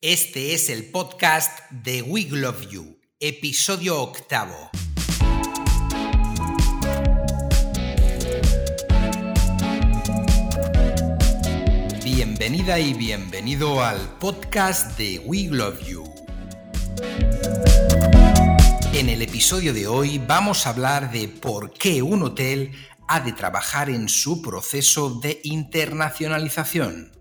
Este es el podcast de We Love You, episodio octavo. Bienvenida y bienvenido al podcast de We Love You. En el episodio de hoy vamos a hablar de por qué un hotel ha de trabajar en su proceso de internacionalización.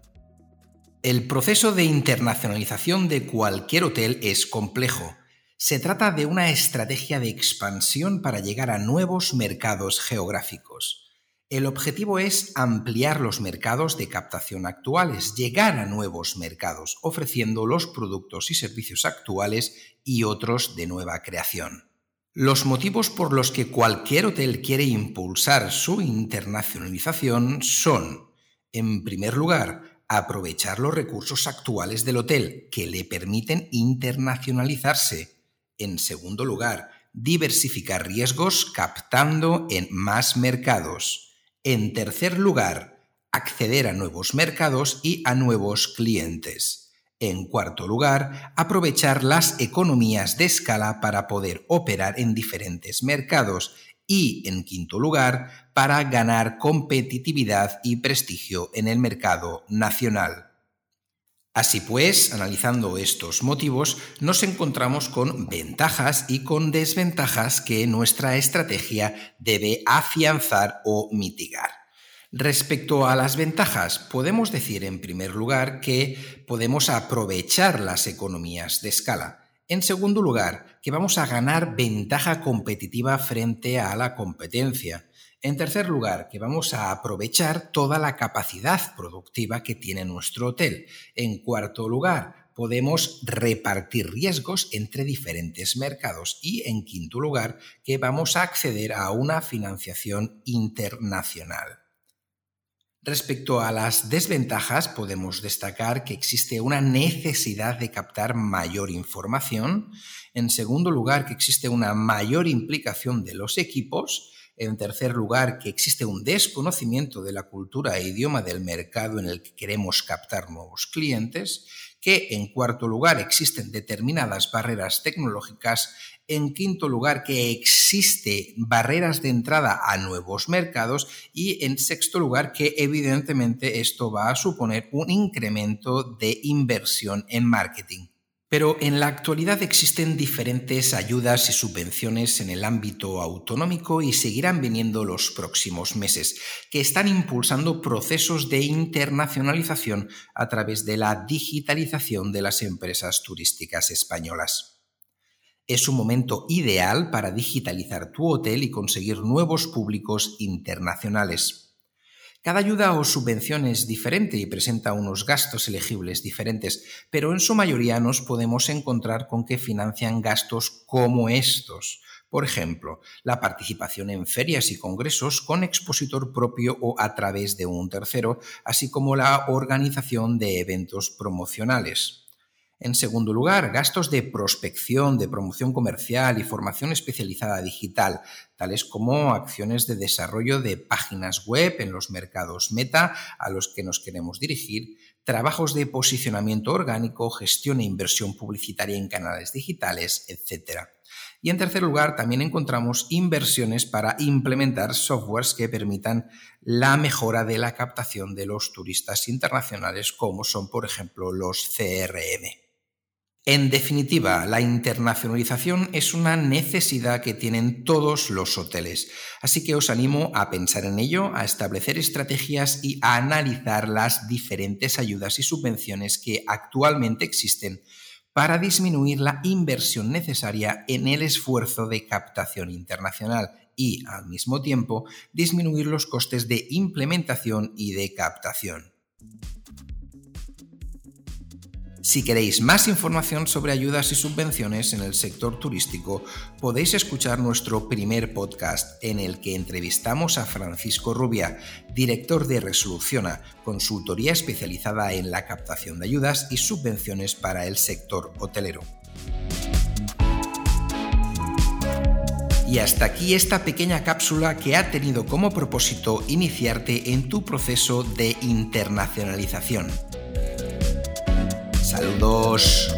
El proceso de internacionalización de cualquier hotel es complejo. Se trata de una estrategia de expansión para llegar a nuevos mercados geográficos. El objetivo es ampliar los mercados de captación actuales, llegar a nuevos mercados, ofreciendo los productos y servicios actuales y otros de nueva creación. Los motivos por los que cualquier hotel quiere impulsar su internacionalización son, en primer lugar, aprovechar los recursos actuales del hotel que le permiten internacionalizarse. En segundo lugar, diversificar riesgos captando en más mercados. En tercer lugar, acceder a nuevos mercados y a nuevos clientes. En cuarto lugar, aprovechar las economías de escala para poder operar en diferentes mercados y, en quinto lugar, para ganar competitividad y prestigio en el mercado nacional. Así pues, analizando estos motivos, nos encontramos con ventajas y con desventajas que nuestra estrategia debe afianzar o mitigar. Respecto a las ventajas, podemos decir en primer lugar que podemos aprovechar las economías de escala. En segundo lugar, que vamos a ganar ventaja competitiva frente a la competencia. En tercer lugar, que vamos a aprovechar toda la capacidad productiva que tiene nuestro hotel. En cuarto lugar, podemos repartir riesgos entre diferentes mercados. Y en quinto lugar, que vamos a acceder a una financiación internacional. Respecto a las desventajas, podemos destacar que existe una necesidad de captar mayor información. En segundo lugar, que existe una mayor implicación de los equipos. En tercer lugar, que existe un desconocimiento de la cultura e idioma del mercado en el que queremos captar nuevos clientes que en cuarto lugar existen determinadas barreras tecnológicas, en quinto lugar que existe barreras de entrada a nuevos mercados y en sexto lugar que evidentemente esto va a suponer un incremento de inversión en marketing. Pero en la actualidad existen diferentes ayudas y subvenciones en el ámbito autonómico y seguirán viniendo los próximos meses, que están impulsando procesos de internacionalización a través de la digitalización de las empresas turísticas españolas. Es un momento ideal para digitalizar tu hotel y conseguir nuevos públicos internacionales. Cada ayuda o subvención es diferente y presenta unos gastos elegibles diferentes, pero en su mayoría nos podemos encontrar con que financian gastos como estos. Por ejemplo, la participación en ferias y congresos con expositor propio o a través de un tercero, así como la organización de eventos promocionales. En segundo lugar, gastos de prospección, de promoción comercial y formación especializada digital, tales como acciones de desarrollo de páginas web en los mercados meta a los que nos queremos dirigir, trabajos de posicionamiento orgánico, gestión e inversión publicitaria en canales digitales, etc. Y en tercer lugar, también encontramos inversiones para implementar softwares que permitan la mejora de la captación de los turistas internacionales, como son, por ejemplo, los CRM. En definitiva, la internacionalización es una necesidad que tienen todos los hoteles, así que os animo a pensar en ello, a establecer estrategias y a analizar las diferentes ayudas y subvenciones que actualmente existen para disminuir la inversión necesaria en el esfuerzo de captación internacional y, al mismo tiempo, disminuir los costes de implementación y de captación. Si queréis más información sobre ayudas y subvenciones en el sector turístico, podéis escuchar nuestro primer podcast en el que entrevistamos a Francisco Rubia, director de Resoluciona, consultoría especializada en la captación de ayudas y subvenciones para el sector hotelero. Y hasta aquí esta pequeña cápsula que ha tenido como propósito iniciarte en tu proceso de internacionalización. Saludos.